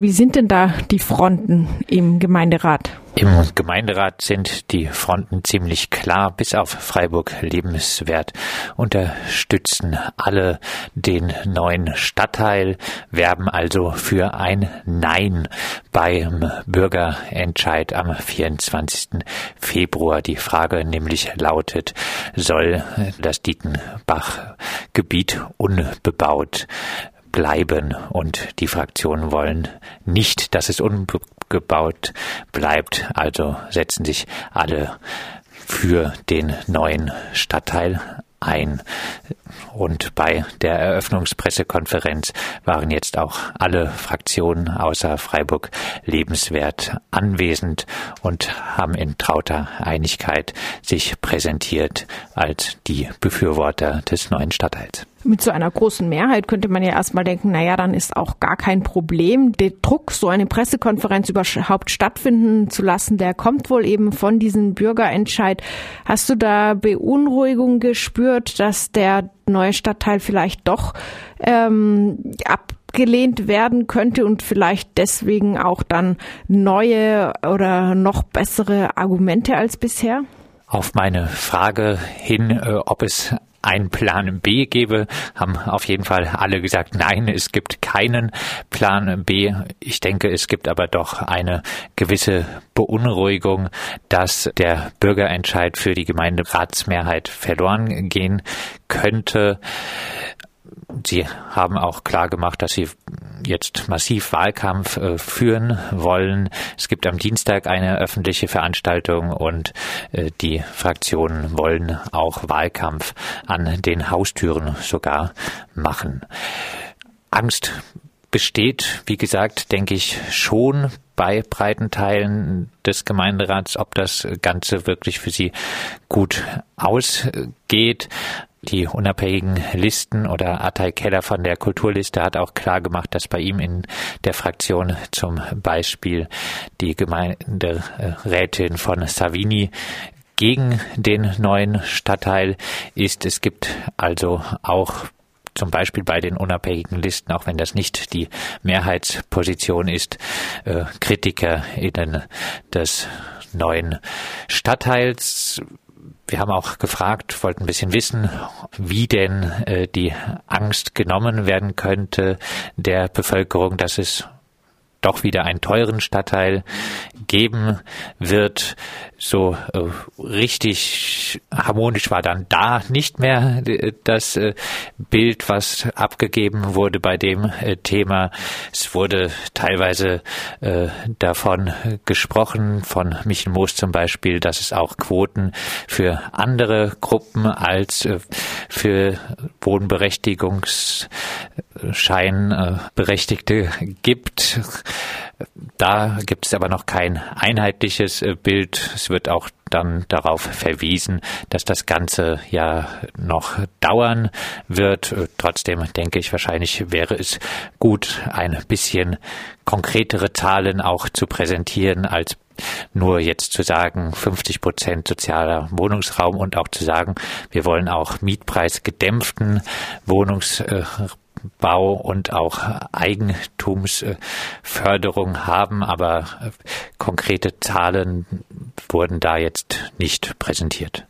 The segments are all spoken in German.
Wie sind denn da die Fronten im Gemeinderat? Im Gemeinderat sind die Fronten ziemlich klar. Bis auf Freiburg lebenswert unterstützen alle den neuen Stadtteil, werben also für ein Nein beim Bürgerentscheid am 24. Februar. Die Frage nämlich lautet, soll das Dietenbach-Gebiet unbebaut bleiben und die Fraktionen wollen nicht, dass es ungebaut bleibt. Also setzen sich alle für den neuen Stadtteil ein. Und bei der Eröffnungspressekonferenz waren jetzt auch alle Fraktionen außer Freiburg lebenswert anwesend und haben in trauter Einigkeit sich präsentiert als die Befürworter des neuen Stadtteils mit so einer großen Mehrheit könnte man ja erstmal denken, naja, dann ist auch gar kein Problem. Der Druck, so eine Pressekonferenz überhaupt stattfinden zu lassen, der kommt wohl eben von diesem Bürgerentscheid. Hast du da Beunruhigung gespürt, dass der neue Stadtteil vielleicht doch ähm, abgelehnt werden könnte und vielleicht deswegen auch dann neue oder noch bessere Argumente als bisher? Auf meine Frage hin, äh, ob es einen Plan B gebe, haben auf jeden Fall alle gesagt, nein, es gibt keinen Plan B. Ich denke, es gibt aber doch eine gewisse Beunruhigung, dass der Bürgerentscheid für die Gemeinderatsmehrheit verloren gehen könnte. Sie haben auch klar gemacht, dass Sie jetzt massiv Wahlkampf äh, führen wollen. Es gibt am Dienstag eine öffentliche Veranstaltung und äh, die Fraktionen wollen auch Wahlkampf an den Haustüren sogar machen. Angst besteht, wie gesagt, denke ich schon bei breiten Teilen des Gemeinderats, ob das Ganze wirklich für sie gut ausgeht die unabhängigen Listen oder Atay Keller von der Kulturliste hat auch klar gemacht, dass bei ihm in der Fraktion zum Beispiel die Gemeinderätin von Savini gegen den neuen Stadtteil ist. Es gibt also auch zum Beispiel bei den unabhängigen Listen, auch wenn das nicht die Mehrheitsposition ist, äh, KritikerInnen des neuen Stadtteils. Wir haben auch gefragt, wollten ein bisschen wissen, wie denn äh, die Angst genommen werden könnte der Bevölkerung, dass es doch wieder einen teuren Stadtteil geben wird. So äh, richtig harmonisch war dann da nicht mehr äh, das äh, Bild, was abgegeben wurde bei dem äh, Thema. Es wurde teilweise äh, davon gesprochen, von Michel Moos zum Beispiel, dass es auch Quoten für andere Gruppen als äh, für Wohnberechtigungsscheinberechtigte gibt. Da gibt es aber noch kein einheitliches äh, Bild. Es wird auch dann darauf verwiesen, dass das Ganze ja noch dauern wird. Äh, trotzdem denke ich, wahrscheinlich wäre es gut, ein bisschen konkretere Zahlen auch zu präsentieren, als nur jetzt zu sagen, 50 Prozent sozialer Wohnungsraum und auch zu sagen, wir wollen auch mietpreisgedämpften Wohnungsraum Bau und auch Eigentumsförderung haben, aber konkrete Zahlen wurden da jetzt nicht präsentiert.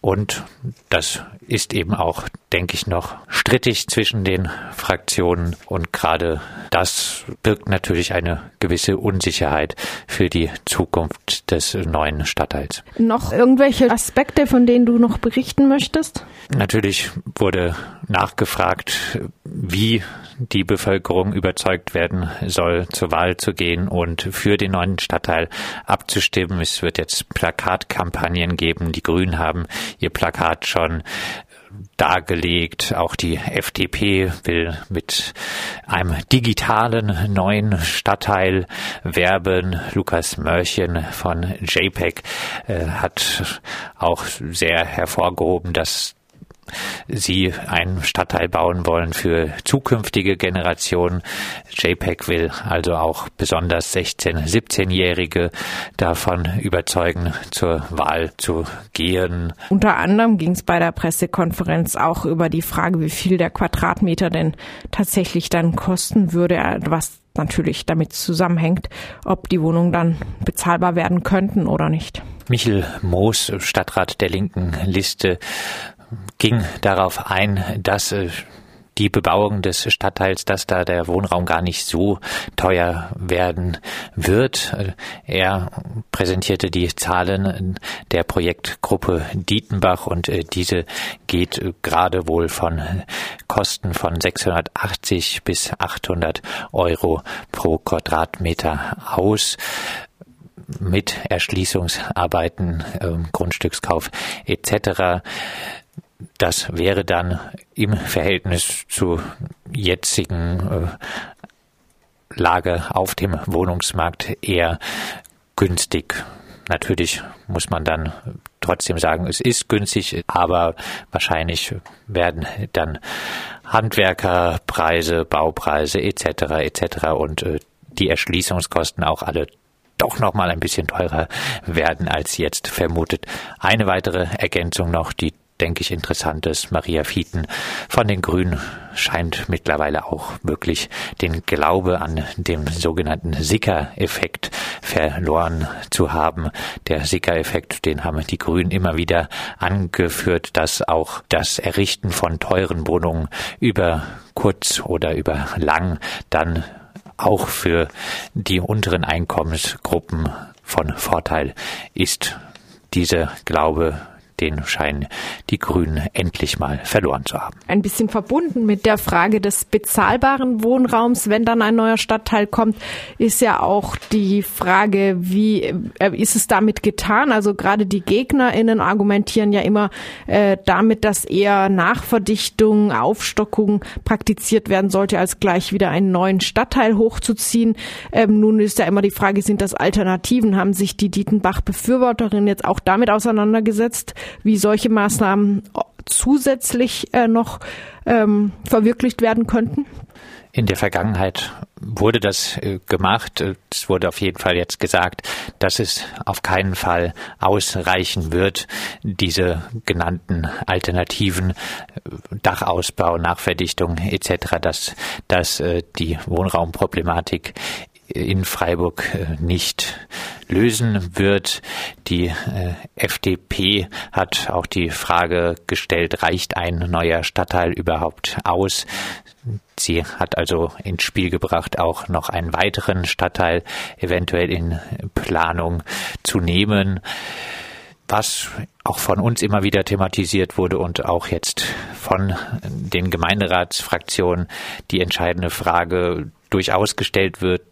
Und das ist eben auch, denke ich, noch strittig zwischen den Fraktionen. Und gerade das birgt natürlich eine gewisse Unsicherheit für die Zukunft des neuen Stadtteils. Noch irgendwelche Aspekte, von denen du noch berichten möchtest? Natürlich wurde nachgefragt, wie die Bevölkerung überzeugt werden soll, zur Wahl zu gehen und für den neuen Stadtteil abzustimmen. Es wird jetzt Plakatkampagnen geben. Die Grünen haben ihr Plakat schon dargelegt. Auch die FDP will mit einem digitalen neuen Stadtteil werben. Lukas Mörchen von JPEG äh, hat auch sehr hervorgehoben, dass sie einen Stadtteil bauen wollen für zukünftige Generationen. JPEG will also auch besonders 16-, 17-Jährige davon überzeugen, zur Wahl zu gehen. Unter anderem ging es bei der Pressekonferenz auch über die Frage, wie viel der Quadratmeter denn tatsächlich dann kosten würde, was natürlich damit zusammenhängt, ob die Wohnungen dann bezahlbar werden könnten oder nicht. Michel Moos, Stadtrat der linken Liste, ging darauf ein, dass äh, die Bebauung des Stadtteils, dass da der Wohnraum gar nicht so teuer werden wird. Er präsentierte die Zahlen der Projektgruppe Dietenbach und äh, diese geht gerade wohl von Kosten von 680 bis 800 Euro pro Quadratmeter aus mit Erschließungsarbeiten, Grundstückskauf etc. Das wäre dann im Verhältnis zur jetzigen äh, Lage auf dem Wohnungsmarkt eher günstig. Natürlich muss man dann trotzdem sagen, es ist günstig, aber wahrscheinlich werden dann Handwerkerpreise, Baupreise etc. etc. und äh, die Erschließungskosten auch alle doch noch mal ein bisschen teurer werden als jetzt vermutet. Eine weitere Ergänzung noch, die denke ich, interessantes. Maria Fieten von den Grünen scheint mittlerweile auch wirklich den Glaube an den sogenannten Sicker-Effekt verloren zu haben. Der Sicker-Effekt, den haben die Grünen immer wieder angeführt, dass auch das Errichten von teuren Wohnungen über kurz oder über lang dann auch für die unteren Einkommensgruppen von Vorteil ist. Dieser Glaube den scheinen die Grünen endlich mal verloren zu haben. Ein bisschen verbunden mit der Frage des bezahlbaren Wohnraums, wenn dann ein neuer Stadtteil kommt, ist ja auch die Frage, wie äh, ist es damit getan? Also gerade die GegnerInnen argumentieren ja immer äh, damit, dass eher Nachverdichtung, Aufstockung praktiziert werden sollte, als gleich wieder einen neuen Stadtteil hochzuziehen. Ähm, nun ist ja immer die Frage, sind das Alternativen? Haben sich die Dietenbach-Befürworterinnen jetzt auch damit auseinandergesetzt? Wie solche Maßnahmen zusätzlich äh, noch ähm, verwirklicht werden könnten? In der Vergangenheit wurde das äh, gemacht. Es wurde auf jeden Fall jetzt gesagt, dass es auf keinen Fall ausreichen wird, diese genannten Alternativen, äh, Dachausbau, Nachverdichtung etc., dass, dass äh, die Wohnraumproblematik in Freiburg nicht lösen wird. Die äh, FDP hat auch die Frage gestellt, reicht ein neuer Stadtteil überhaupt aus? Sie hat also ins Spiel gebracht, auch noch einen weiteren Stadtteil eventuell in Planung zu nehmen was auch von uns immer wieder thematisiert wurde und auch jetzt von den Gemeinderatsfraktionen die entscheidende Frage durchaus gestellt wird,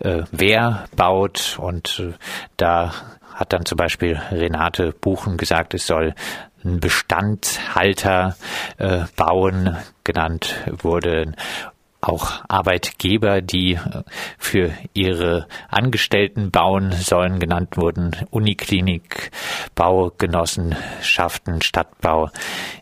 äh, wer baut. Und äh, da hat dann zum Beispiel Renate Buchen gesagt, es soll ein Bestandshalter äh, bauen, genannt wurden auch Arbeitgeber, die äh, für ihre Angestellten bauen sollen, genannt wurden Uniklinik, Baugenossenschaften, Stadtbau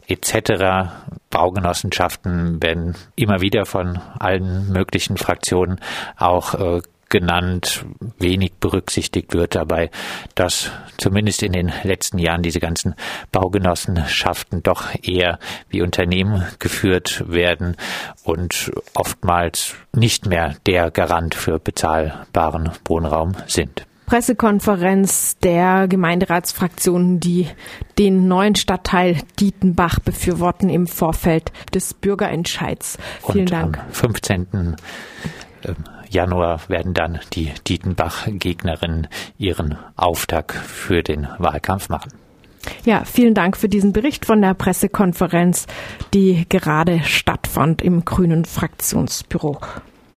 etc. Baugenossenschaften werden immer wieder von allen möglichen Fraktionen auch äh, genannt, wenig berücksichtigt wird dabei, dass zumindest in den letzten Jahren diese ganzen Baugenossenschaften doch eher wie Unternehmen geführt werden und oftmals nicht mehr der Garant für bezahlbaren Wohnraum sind. Pressekonferenz der Gemeinderatsfraktionen, die den neuen Stadtteil Dietenbach befürworten im Vorfeld des Bürgerentscheids. Vielen Und Dank. Am 15. Januar werden dann die Dietenbach-Gegnerinnen ihren Auftakt für den Wahlkampf machen. Ja, vielen Dank für diesen Bericht von der Pressekonferenz, die gerade stattfand im Grünen Fraktionsbüro.